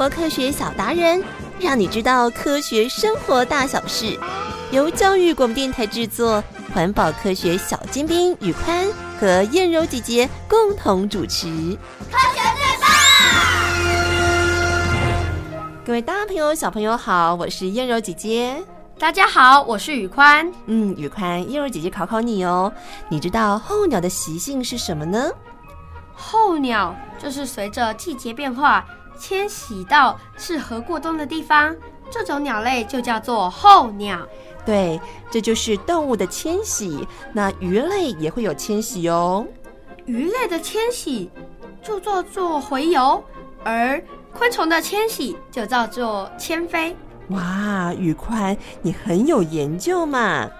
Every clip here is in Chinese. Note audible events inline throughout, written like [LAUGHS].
活科学小达人，让你知道科学生活大小事。由教育广播电台制作，环保科学小尖兵宇宽和燕柔姐姐共同主持。科学最棒！各位大朋友、小朋友好，我是燕柔姐姐。大家好，我是宇宽。嗯，宇宽，燕柔姐姐考考你哦，你知道候鸟的习性是什么呢？候鸟就是随着季节变化迁徙到适合过冬的地方，这种鸟类就叫做候鸟。对，这就是动物的迁徙。那鱼类也会有迁徙哦。鱼类的迁徙就叫做回游，而昆虫的迁徙就叫做迁飞。哇，宇宽，你很有研究嘛！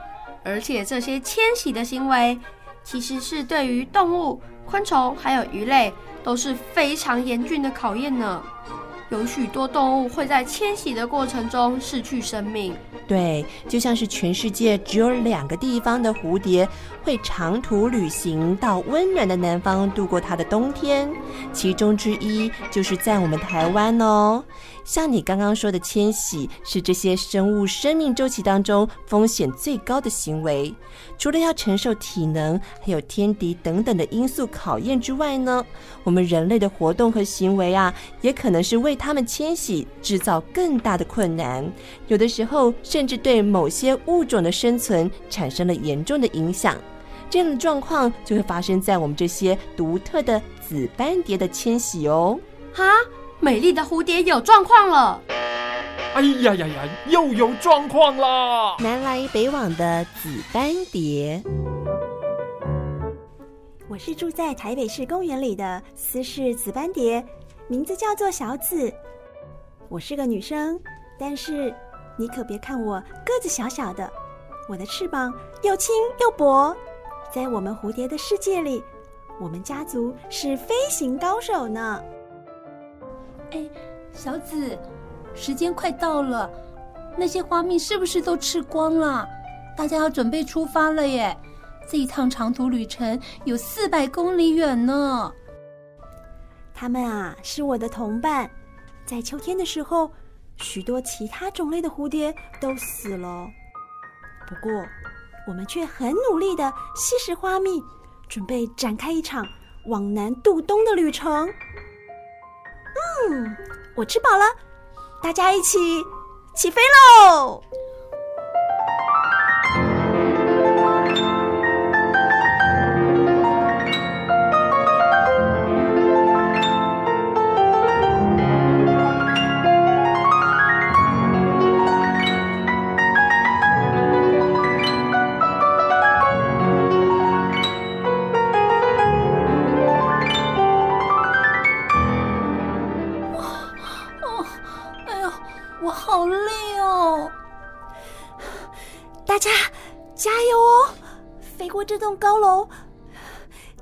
而且这些迁徙的行为，其实是对于动物、昆虫还有鱼类都是非常严峻的考验呢。有许多动物会在迁徙的过程中失去生命。对，就像是全世界只有两个地方的蝴蝶会长途旅行到温暖的南方度过它的冬天，其中之一就是在我们台湾哦。像你刚刚说的迁徙，是这些生物生命周期当中风险最高的行为。除了要承受体能，还有天敌等等的因素考验之外呢，我们人类的活动和行为啊，也可能是为它们迁徙制造更大的困难。有的时候，甚至对某些物种的生存产生了严重的影响。这样的状况就会发生在我们这些独特的紫斑蝶的迁徙哦。哈！美丽的蝴蝶有状况了！哎呀呀呀，又有状况啦！南来北往的紫斑蝶，我是住在台北市公园里的私氏紫斑蝶，名字叫做小紫。我是个女生，但是你可别看我个子小小的，我的翅膀又轻又薄。在我们蝴蝶的世界里，我们家族是飞行高手呢。哎，小紫，时间快到了，那些花蜜是不是都吃光了？大家要准备出发了耶！这一趟长途旅程有四百公里远呢。他们啊，是我的同伴。在秋天的时候，许多其他种类的蝴蝶都死了。不过，我们却很努力的吸食花蜜，准备展开一场往南渡冬的旅程。嗯，我吃饱了，大家一起起飞喽！这栋高楼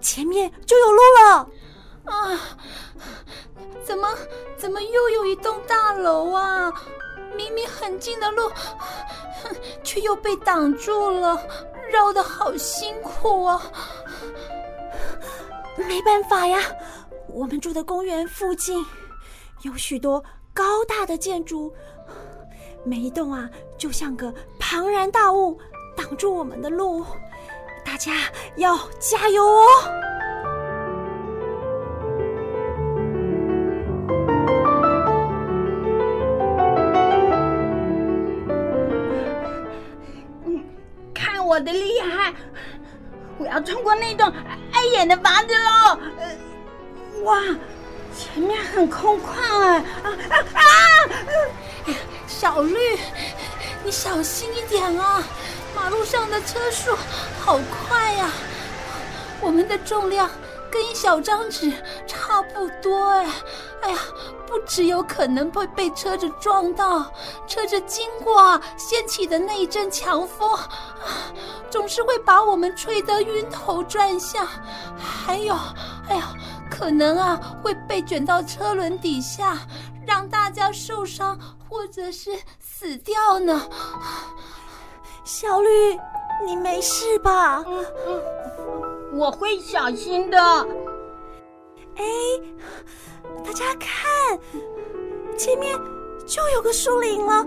前面就有路了啊！怎么怎么又有一栋大楼啊？明明很近的路，却又被挡住了，绕的好辛苦啊！没办法呀，我们住的公园附近有许多高大的建筑，每一栋啊，就像个庞然大物，挡住我们的路。大家要加油哦！看我的厉害！我要通过那栋碍眼的房子喽！哇，前面很空旷哎！啊啊啊！小绿，你小心一点啊！马路上的车速好快呀！我们的重量跟一小张纸差不多哎！哎呀，不只有可能会被车子撞到，车子经过掀起的那一阵强风，总是会把我们吹得晕头转向。还有，哎呀，可能啊会被卷到车轮底下，让大家受伤或者是死掉呢。小绿，你没事吧？嗯嗯，我会小心的。哎，大家看，前面就有个树林了，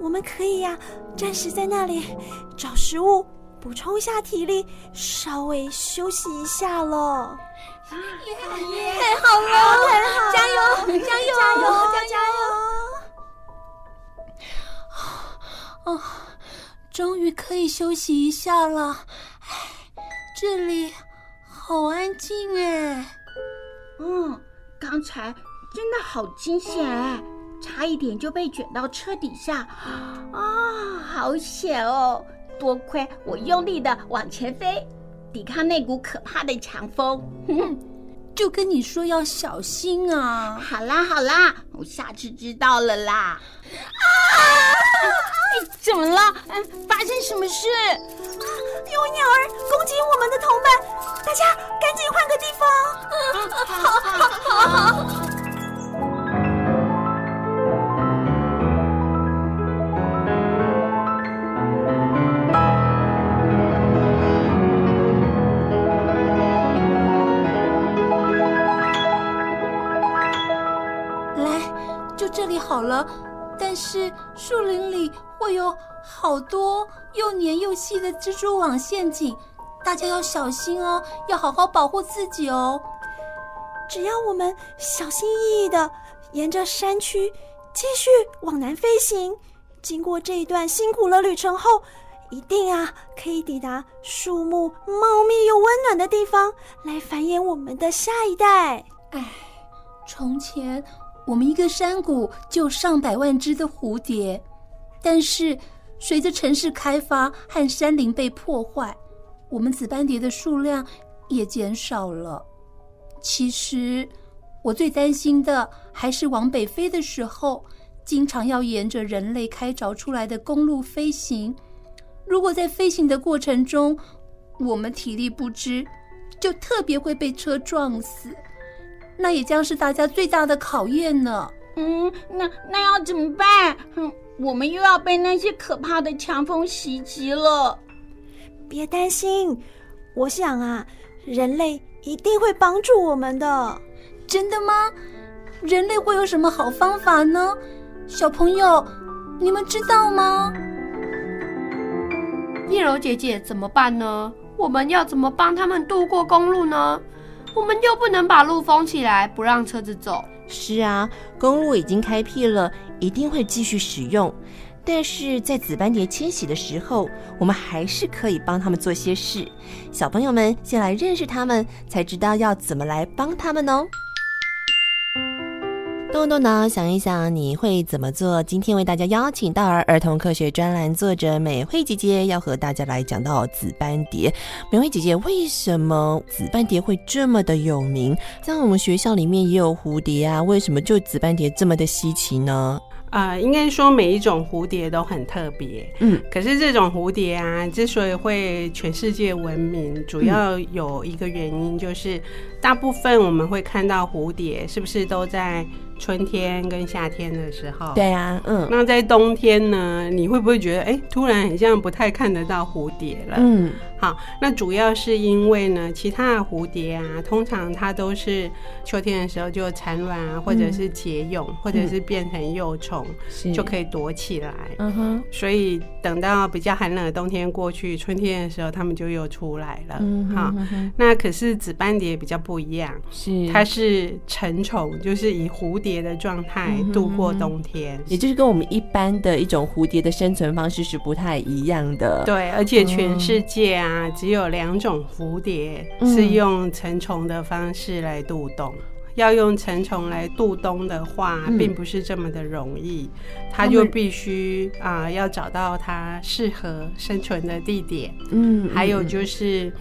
我们可以呀、啊，暂时在那里找食物，补充一下体力，稍微休息一下了。耶！太好了，太好了，加油，加油，加油，加油！哦，终于可以休息一下了。哎，这里好安静哎。嗯，刚才真的好惊险哎，差一点就被卷到车底下。啊、好险哦！多亏我用力的往前飞。抵抗那股可怕的强风，就跟你说要小心啊！好啦好啦，我下次知道了啦。啊！你怎么了？嗯，发生什么事？有鸟儿攻击我们的同伴，大家赶紧换个地方。嗯，好，好，好，好。了，但是树林里会有好多又黏又细的蜘蛛网陷阱，大家要小心哦，要好好保护自己哦。只要我们小心翼翼的沿着山区继续往南飞行，经过这一段辛苦的旅程后，一定啊可以抵达树木茂密又温暖的地方，来繁衍我们的下一代。哎，从前。我们一个山谷就上百万只的蝴蝶，但是随着城市开发和山林被破坏，我们紫斑蝶的数量也减少了。其实，我最担心的还是往北飞的时候，经常要沿着人类开凿出来的公路飞行。如果在飞行的过程中，我们体力不支，就特别会被车撞死。那也将是大家最大的考验呢。嗯，那那要怎么办？哼，我们又要被那些可怕的强风袭击了。别担心，我想啊，人类一定会帮助我们的。真的吗？人类会有什么好方法呢？小朋友，你们知道吗？叶柔姐姐，怎么办呢？我们要怎么帮他们渡过公路呢？我们又不能把路封起来，不让车子走。是啊，公路已经开辟了，一定会继续使用。但是在紫斑蝶迁徙的时候，我们还是可以帮他们做些事。小朋友们先来认识他们，才知道要怎么来帮他们哦。动动脑，想一想，你会怎么做？今天为大家邀请到儿儿童科学专栏作者美惠姐姐，要和大家来讲到紫斑蝶。美惠姐姐，为什么紫斑蝶会这么的有名？在我们学校里面也有蝴蝶啊，为什么就紫斑蝶这么的稀奇呢？啊、呃，应该说每一种蝴蝶都很特别。嗯，可是这种蝴蝶啊，之所以会全世界闻名，主要有一个原因，就是大部分我们会看到蝴蝶，是不是都在春天跟夏天的时候？对啊，嗯。那在冬天呢？你会不会觉得，哎，突然很像不太看得到蝴蝶了？嗯。好，那主要是因为呢，其他的蝴蝶啊，通常它都是秋天的时候就产卵啊，或者是结蛹，嗯、或者是变成幼虫，嗯、就可以躲起来。嗯哼。所以等到比较寒冷的冬天过去，春天的时候，它们就又出来了。嗯哼。好，那可是紫斑蝶比较不一样，是它是成虫，就是以蝴蝶的状态度过冬天，也就是跟我们一般的一种蝴蝶的生存方式是不太一样的。对，而且全世界啊。啊，只有两种蝴蝶是用成虫的方式来渡冬。嗯、要用成虫来渡冬的话，嗯、并不是这么的容易。它就必须啊、呃，要找到它适合生存的地点。嗯，还有就是。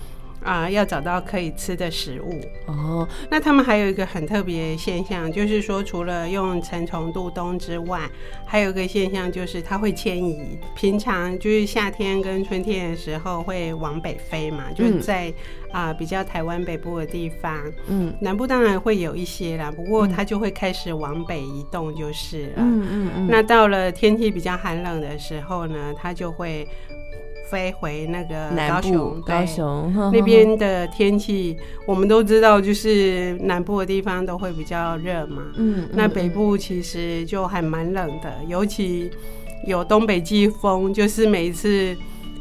啊、呃，要找到可以吃的食物哦。那他们还有一个很特别的现象，就是说，除了用成虫度冬之外，还有一个现象就是它会迁移。平常就是夏天跟春天的时候会往北飞嘛，就是在啊、呃、比较台湾北部的地方，嗯，南部当然会有一些啦，不过它就会开始往北移动就是了。嗯嗯嗯。那到了天气比较寒冷的时候呢，它就会。飞回那个高雄，高雄 [LAUGHS] 那边的天气，我们都知道，就是南部的地方都会比较热嘛。嗯，那北部其实就还蛮冷的，尤其有东北季风，就是每一次。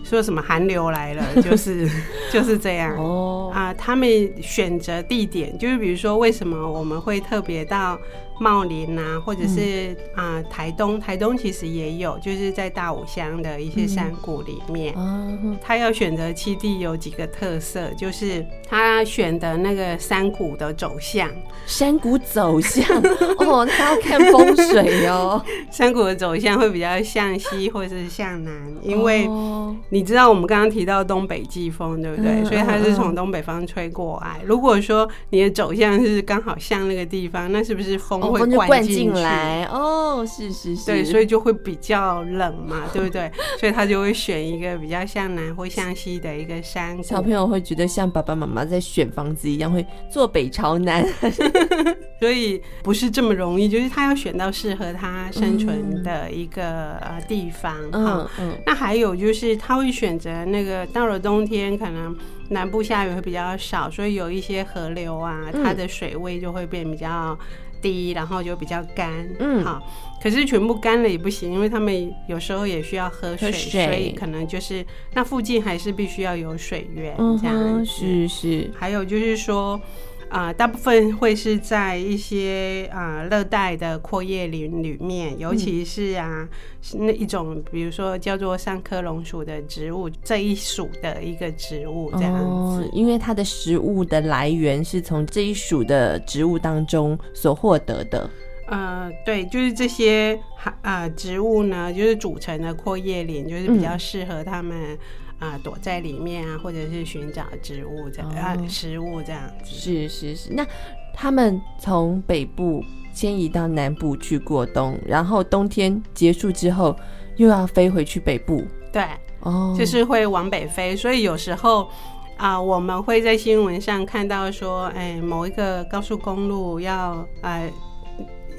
说什么寒流来了，[LAUGHS] 就是就是这样哦啊！他们选择地点，就是比如说，为什么我们会特别到茂林啊，或者是啊台东？台东其实也有，就是在大武乡的一些山谷里面。他要选择七地有几个特色，就是他选的那个山谷的走向，山谷走向 [LAUGHS] 哦，他要看风水哦。[LAUGHS] 山谷的走向会比较向西或者是向南，因为。你知道我们刚刚提到东北季风，对不对？嗯、所以它是从东北方吹过来。如果说你的走向是刚好向那个地方，那是不是风会灌进来？哦，是是是。对，所以就会比较冷嘛，对不对？所以他就会选一个比较向南或向西的一个山。小朋友会觉得像爸爸妈妈在选房子一样，会坐北朝南。[LAUGHS] 所以不是这么容易，就是他要选到适合他生存的一个呃地方。嗯嗯。那还有就是他会。会选择那个到了冬天，可能南部下雨会比较少，所以有一些河流啊，它的水位就会变比较低，然后就比较干。嗯，好，可是全部干了也不行，因为他们有时候也需要喝水，喝水，所以可能就是那附近还是必须要有水源，这样子。是是。还有就是说。啊、呃，大部分会是在一些啊热带的阔叶林里面，尤其是啊、嗯、那一种，比如说叫做三科龙属的植物，这一属的一个植物这样子。哦，因为它的食物的来源是从这一属的植物当中所获得的。呃，对，就是这些啊、呃、植物呢，就是组成的阔叶林，就是比较适合它们。嗯啊，躲在里面啊，或者是寻找植物这样、哦、啊，食物这样子。是是是，那他们从北部迁移到南部去过冬，然后冬天结束之后又要飞回去北部。对，哦，就是会往北飞。所以有时候啊，我们会在新闻上看到说，哎，某一个高速公路要呃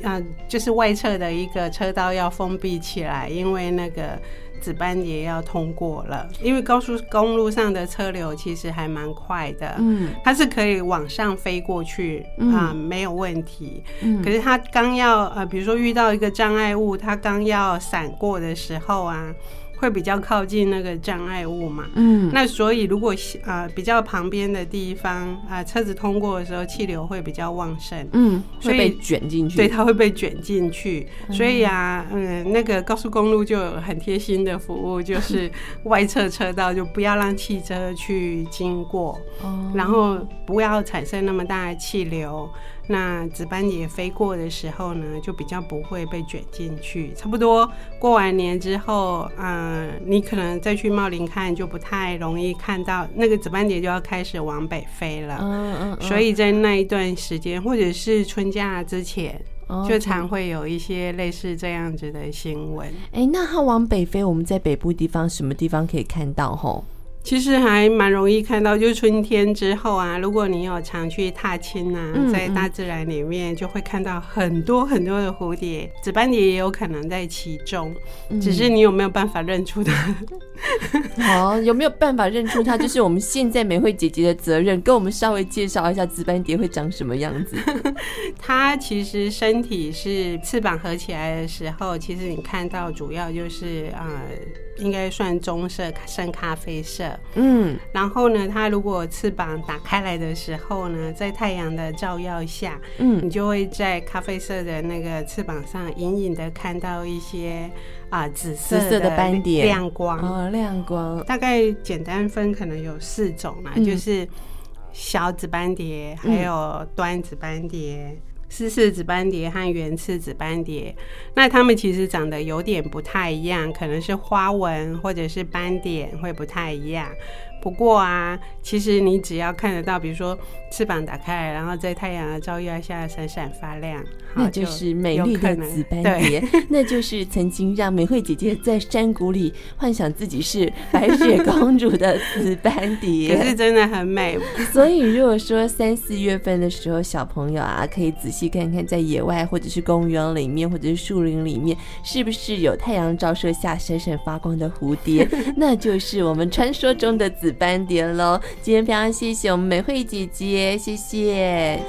啊，就是外侧的一个车道要封闭起来，因为那个。紫斑蝶要通过了，因为高速公路上的车流其实还蛮快的，嗯，它是可以往上飞过去啊，没有问题。嗯，可是它刚要呃，比如说遇到一个障碍物，它刚要闪过的时候啊。会比较靠近那个障碍物嘛，嗯，那所以如果啊、呃、比较旁边的地方啊、呃，车子通过的时候气流会比较旺盛，嗯，所以会被卷进去，对，它会被卷进去，所以啊，嗯，那个高速公路就有很贴心的服务，就是 [LAUGHS] 外侧车道就不要让汽车去经过，哦，然后不要产生那么大的气流。那紫斑蝶飞过的时候呢，就比较不会被卷进去。差不多过完年之后，嗯、呃，你可能再去茂林看，就不太容易看到那个紫斑蝶就要开始往北飞了。嗯嗯。所以在那一段时间，或者是春假之前，就常会有一些类似这样子的新闻。哎、欸，那它往北飞，我们在北部地方什么地方可以看到？吼？其实还蛮容易看到，就是春天之后啊，如果你有常去踏青啊，在大自然里面就会看到很多很多的蝴蝶，紫斑蝶也有可能在其中，只是你有没有办法认出它？好，有没有办法认出它？就是我们现在美惠姐姐的责任，跟我们稍微介绍一下紫斑蝶会长什么样子。[LAUGHS] 它其实身体是翅膀合起来的时候，其实你看到主要就是啊。呃应该算棕色、深咖啡色。嗯，然后呢，它如果翅膀打开来的时候呢，在太阳的照耀下，嗯，你就会在咖啡色的那个翅膀上隐隐的看到一些啊、呃、紫色的斑点亮光哦，亮光。大概简单分可能有四种嘛，嗯、就是小紫斑蝶，还有端紫斑蝶。湿式紫斑蝶和原翅紫斑蝶，那它们其实长得有点不太一样，可能是花纹或者是斑点会不太一样。不过啊，其实你只要看得到，比如说翅膀打开，然后在太阳的照耀下闪闪发亮，那就是美丽的紫斑蝶。[LAUGHS] 那就是曾经让美惠姐姐在山谷里幻想自己是白雪公主的紫斑蝶，[LAUGHS] 可是真的很美。[LAUGHS] 所以如果说三四月份的时候，小朋友啊，可以仔细看看在野外或者是公园里面或者是树林里面，是不是有太阳照射下闪闪发光的蝴蝶？那就是我们传说中的紫斑蝶喽。今天非常谢谢我们美惠姐姐，谢谢。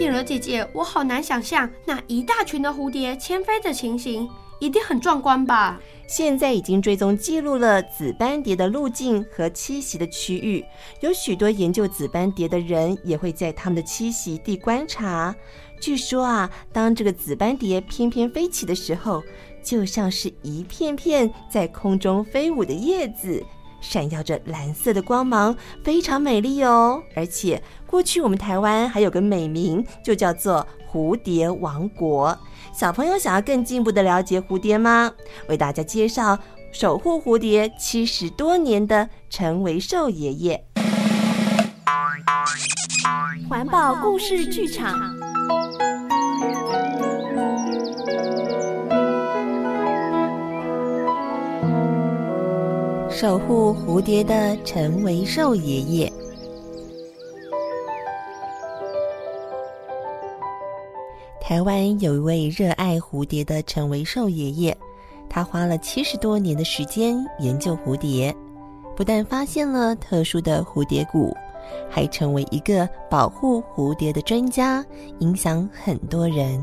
燕柔姐姐，我好难想象那一大群的蝴蝶迁飞的情形，一定很壮观吧？现在已经追踪记录了紫斑蝶的路径和栖息的区域，有许多研究紫斑蝶的人也会在他们的栖息地观察。据说啊，当这个紫斑蝶翩翩飞起的时候，就像是一片片在空中飞舞的叶子，闪耀着蓝色的光芒，非常美丽哦。而且过去我们台湾还有个美名，就叫做蝴蝶王国。小朋友想要更进一步的了解蝴蝶吗？为大家介绍守护蝴蝶七十多年的陈维寿爷爷。环保故事剧场，守护蝴蝶的陈维寿爷爷。台湾有一位热爱蝴蝶的陈维寿爷爷，他花了七十多年的时间研究蝴蝶，不但发现了特殊的蝴蝶谷，还成为一个保护蝴蝶的专家，影响很多人。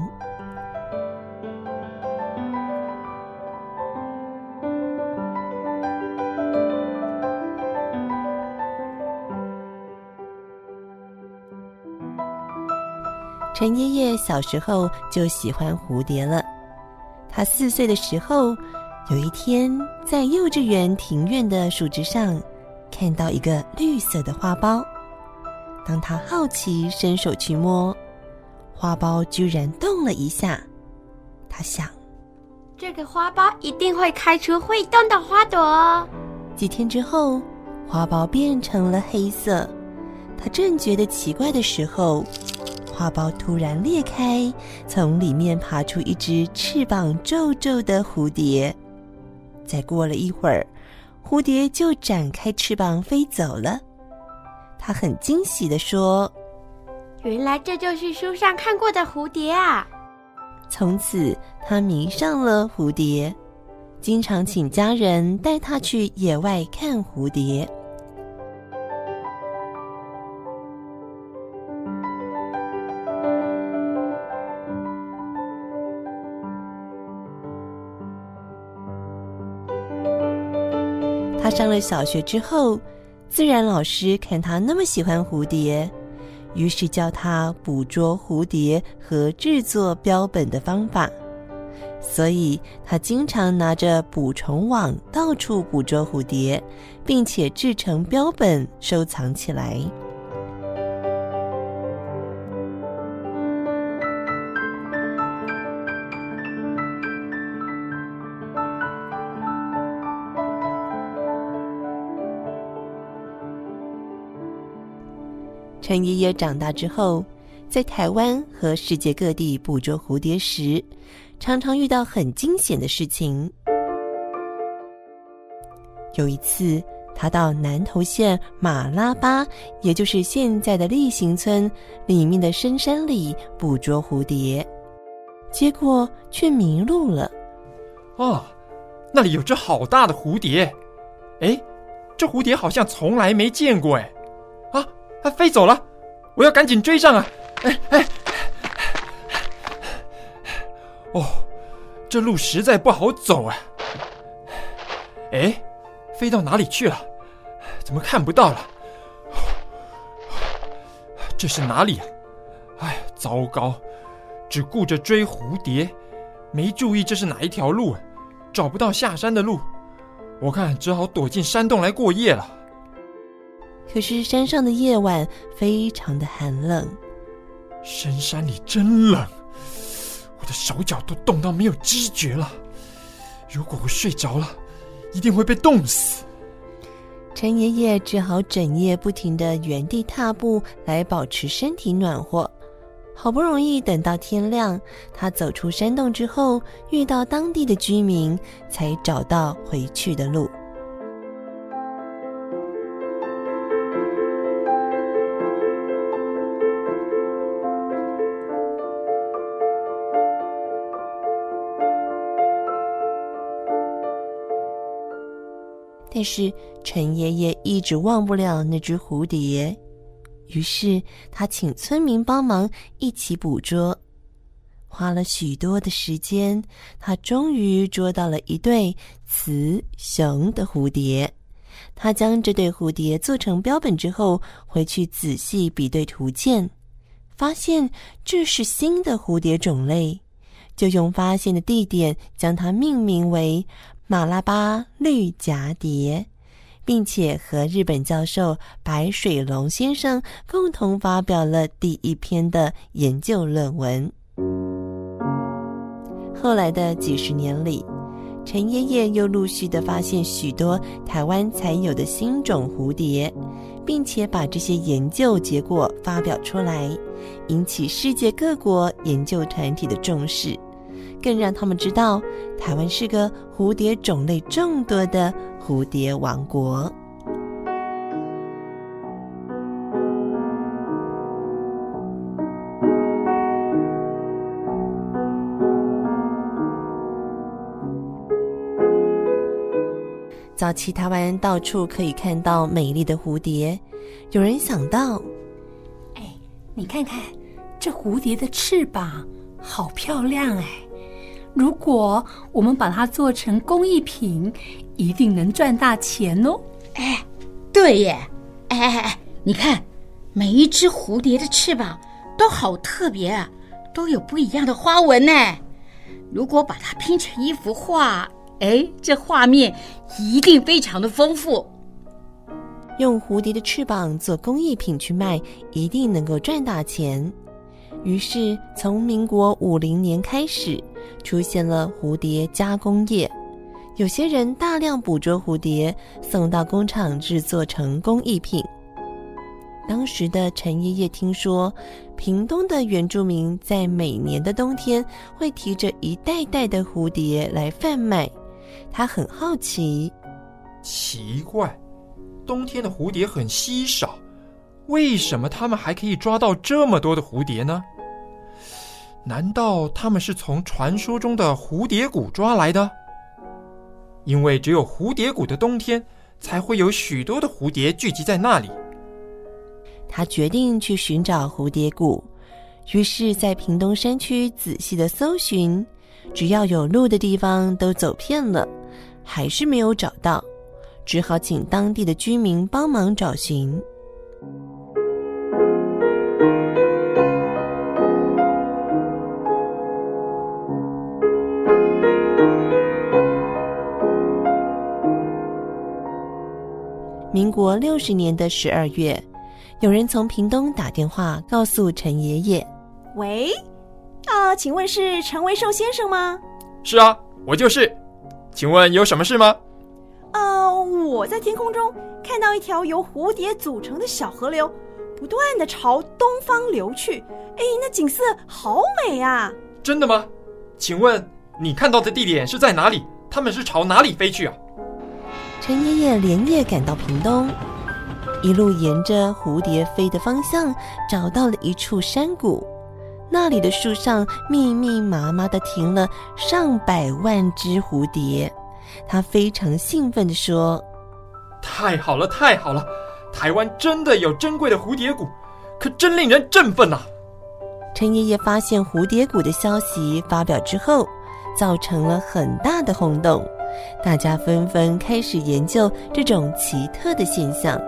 陈爷爷小时候就喜欢蝴蝶了。他四岁的时候，有一天在幼稚园庭院的树枝上看到一个绿色的花苞。当他好奇伸手去摸，花苞居然动了一下。他想，这个花苞一定会开出会动的花朵。几天之后，花苞变成了黑色。他正觉得奇怪的时候，花苞突然裂开，从里面爬出一只翅膀皱皱的蝴蝶。再过了一会儿，蝴蝶就展开翅膀飞走了。他很惊喜地说：“原来这就是书上看过的蝴蝶啊！”从此，他迷上了蝴蝶，经常请家人带他去野外看蝴蝶。他上了小学之后，自然老师看他那么喜欢蝴蝶，于是教他捕捉蝴蝶和制作标本的方法。所以他经常拿着捕虫网到处捕捉蝴蝶，并且制成标本收藏起来。陈爷爷长大之后，在台湾和世界各地捕捉蝴蝶时，常常遇到很惊险的事情。有一次，他到南投县马拉巴，也就是现在的例行村里面的深山里捕捉蝴蝶，结果却迷路了。哦，那里有只好大的蝴蝶，哎，这蝴蝶好像从来没见过，哎。它飞走了，我要赶紧追上啊！哎哎，哦，这路实在不好走啊！哎，飞到哪里去了？怎么看不到了？这是哪里啊？哎，糟糕，只顾着追蝴蝶，没注意这是哪一条路，找不到下山的路，我看只好躲进山洞来过夜了。可是山上的夜晚非常的寒冷，深山里真冷，我的手脚都冻到没有知觉了。如果我睡着了，一定会被冻死。陈爷爷只好整夜不停的原地踏步来保持身体暖和。好不容易等到天亮，他走出山洞之后，遇到当地的居民，才找到回去的路。但是陈爷爷一直忘不了那只蝴蝶，于是他请村民帮忙一起捕捉，花了许多的时间，他终于捉到了一对雌雄的蝴蝶。他将这对蝴蝶做成标本之后，回去仔细比对图鉴，发现这是新的蝴蝶种类，就用发现的地点将它命名为。马拉巴绿蛱蝶，并且和日本教授白水龙先生共同发表了第一篇的研究论文。后来的几十年里，陈爷爷又陆续的发现许多台湾才有的新种蝴蝶，并且把这些研究结果发表出来，引起世界各国研究团体的重视。更让他们知道，台湾是个蝴蝶种类众多的蝴蝶王国。早期台湾到处可以看到美丽的蝴蝶，有人想到：哎，你看看这蝴蝶的翅膀，好漂亮哎！如果我们把它做成工艺品，一定能赚大钱哦！哎，对耶！哎哎哎，你看，每一只蝴蝶的翅膀都好特别啊，都有不一样的花纹呢。如果把它拼成一幅画，哎，这画面一定非常的丰富。用蝴蝶的翅膀做工艺品去卖，一定能够赚大钱。于是，从民国五零年开始，出现了蝴蝶加工业。有些人大量捕捉蝴蝶，送到工厂制作成工艺品。当时的陈爷爷听说，屏东的原住民在每年的冬天会提着一袋袋的蝴蝶来贩卖，他很好奇。奇怪，冬天的蝴蝶很稀少，为什么他们还可以抓到这么多的蝴蝶呢？难道他们是从传说中的蝴蝶谷抓来的？因为只有蝴蝶谷的冬天，才会有许多的蝴蝶聚集在那里。他决定去寻找蝴蝶谷，于是，在屏东山区仔细的搜寻，只要有路的地方都走遍了，还是没有找到，只好请当地的居民帮忙找寻。民国六十年的十二月，有人从屏东打电话告诉陈爷爷：“喂，啊、呃，请问是陈维寿先生吗？”“是啊，我就是。请问有什么事吗？”“呃，我在天空中看到一条由蝴蝶组成的小河流，不断的朝东方流去。哎，那景色好美啊！”“真的吗？请问你看到的地点是在哪里？他们是朝哪里飞去啊？”陈爷爷连夜赶到屏东，一路沿着蝴蝶飞的方向，找到了一处山谷。那里的树上密密麻麻的停了上百万只蝴蝶。他非常兴奋地说：“太好了，太好了！台湾真的有珍贵的蝴蝶谷，可真令人振奋呐！”陈爷爷发现蝴蝶谷的消息发表之后，造成了很大的轰动。大家纷纷开始研究这种奇特的现象。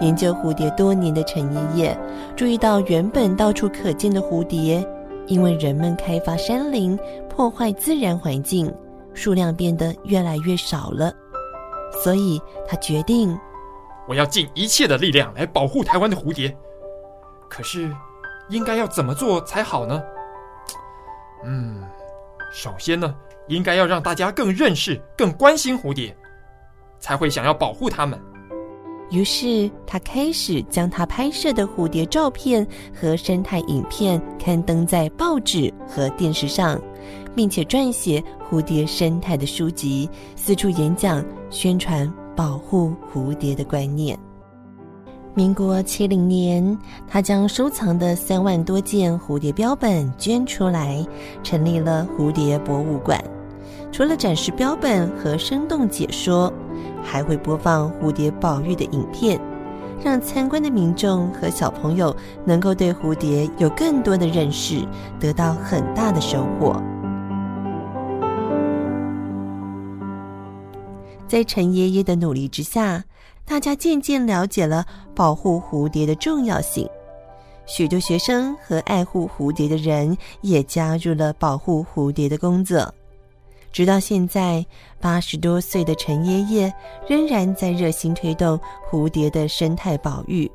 研究蝴蝶多年的陈爷爷注意到，原本到处可见的蝴蝶，因为人们开发山林，破坏自然环境，数量变得越来越少了。所以他决定，我要尽一切的力量来保护台湾的蝴蝶。可是，应该要怎么做才好呢？嗯。首先呢，应该要让大家更认识、更关心蝴蝶，才会想要保护它们。于是，他开始将他拍摄的蝴蝶照片和生态影片刊登在报纸和电视上，并且撰写蝴蝶生态的书籍，四处演讲，宣传保护蝴蝶的观念。民国七零年，他将收藏的三万多件蝴蝶标本捐出来，成立了蝴蝶博物馆。除了展示标本和生动解说，还会播放蝴蝶保育的影片，让参观的民众和小朋友能够对蝴蝶有更多的认识，得到很大的收获。在陈爷爷的努力之下，大家渐渐了解了保护蝴蝶的重要性，许多学生和爱护蝴蝶的人也加入了保护蝴蝶的工作。直到现在，八十多岁的陈爷爷仍然在热心推动蝴蝶的生态保育，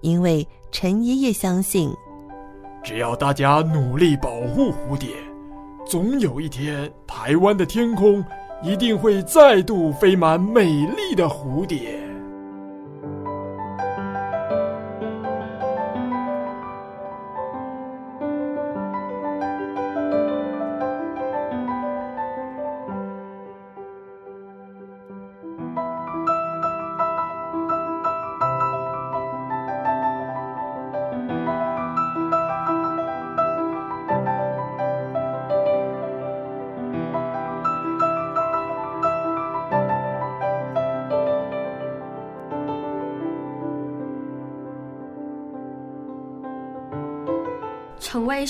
因为陈爷爷相信，只要大家努力保护蝴蝶，总有一天，台湾的天空一定会再度飞满美丽的蝴蝶。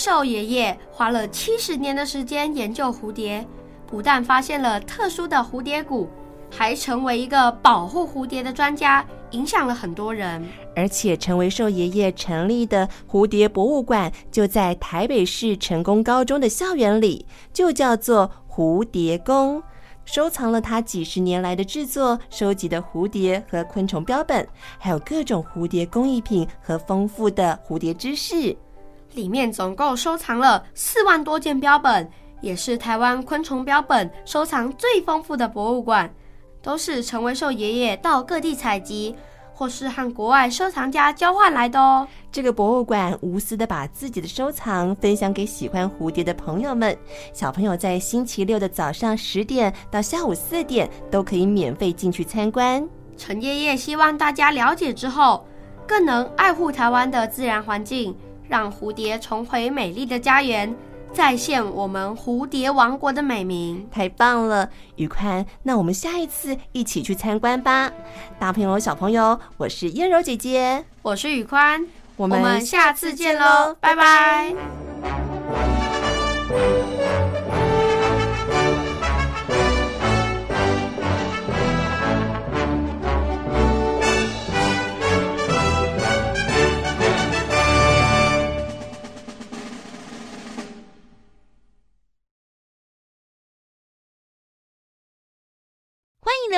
陈威寿爷爷花了七十年的时间研究蝴蝶，不但发现了特殊的蝴蝶谷，还成为一个保护蝴蝶的专家，影响了很多人。而且，陈威寿爷爷成立的蝴蝶博物馆就在台北市成功高中的校园里，就叫做蝴蝶宫，收藏了他几十年来的制作、收集的蝴蝶和昆虫标本，还有各种蝴蝶工艺品和丰富的蝴蝶知识。里面总共收藏了四万多件标本，也是台湾昆虫标本收藏最丰富的博物馆。都是陈文寿爷爷到各地采集，或是和国外收藏家交换来的哦。这个博物馆无私的把自己的收藏分享给喜欢蝴蝶的朋友们。小朋友在星期六的早上十点到下午四点都可以免费进去参观。陈爷爷希望大家了解之后，更能爱护台湾的自然环境。让蝴蝶重回美丽的家园，再现我们蝴蝶王国的美名。太棒了，宇宽，那我们下一次一起去参观吧。大朋友、小朋友，我是燕柔姐姐，我是宇宽，我们下次见喽，拜拜。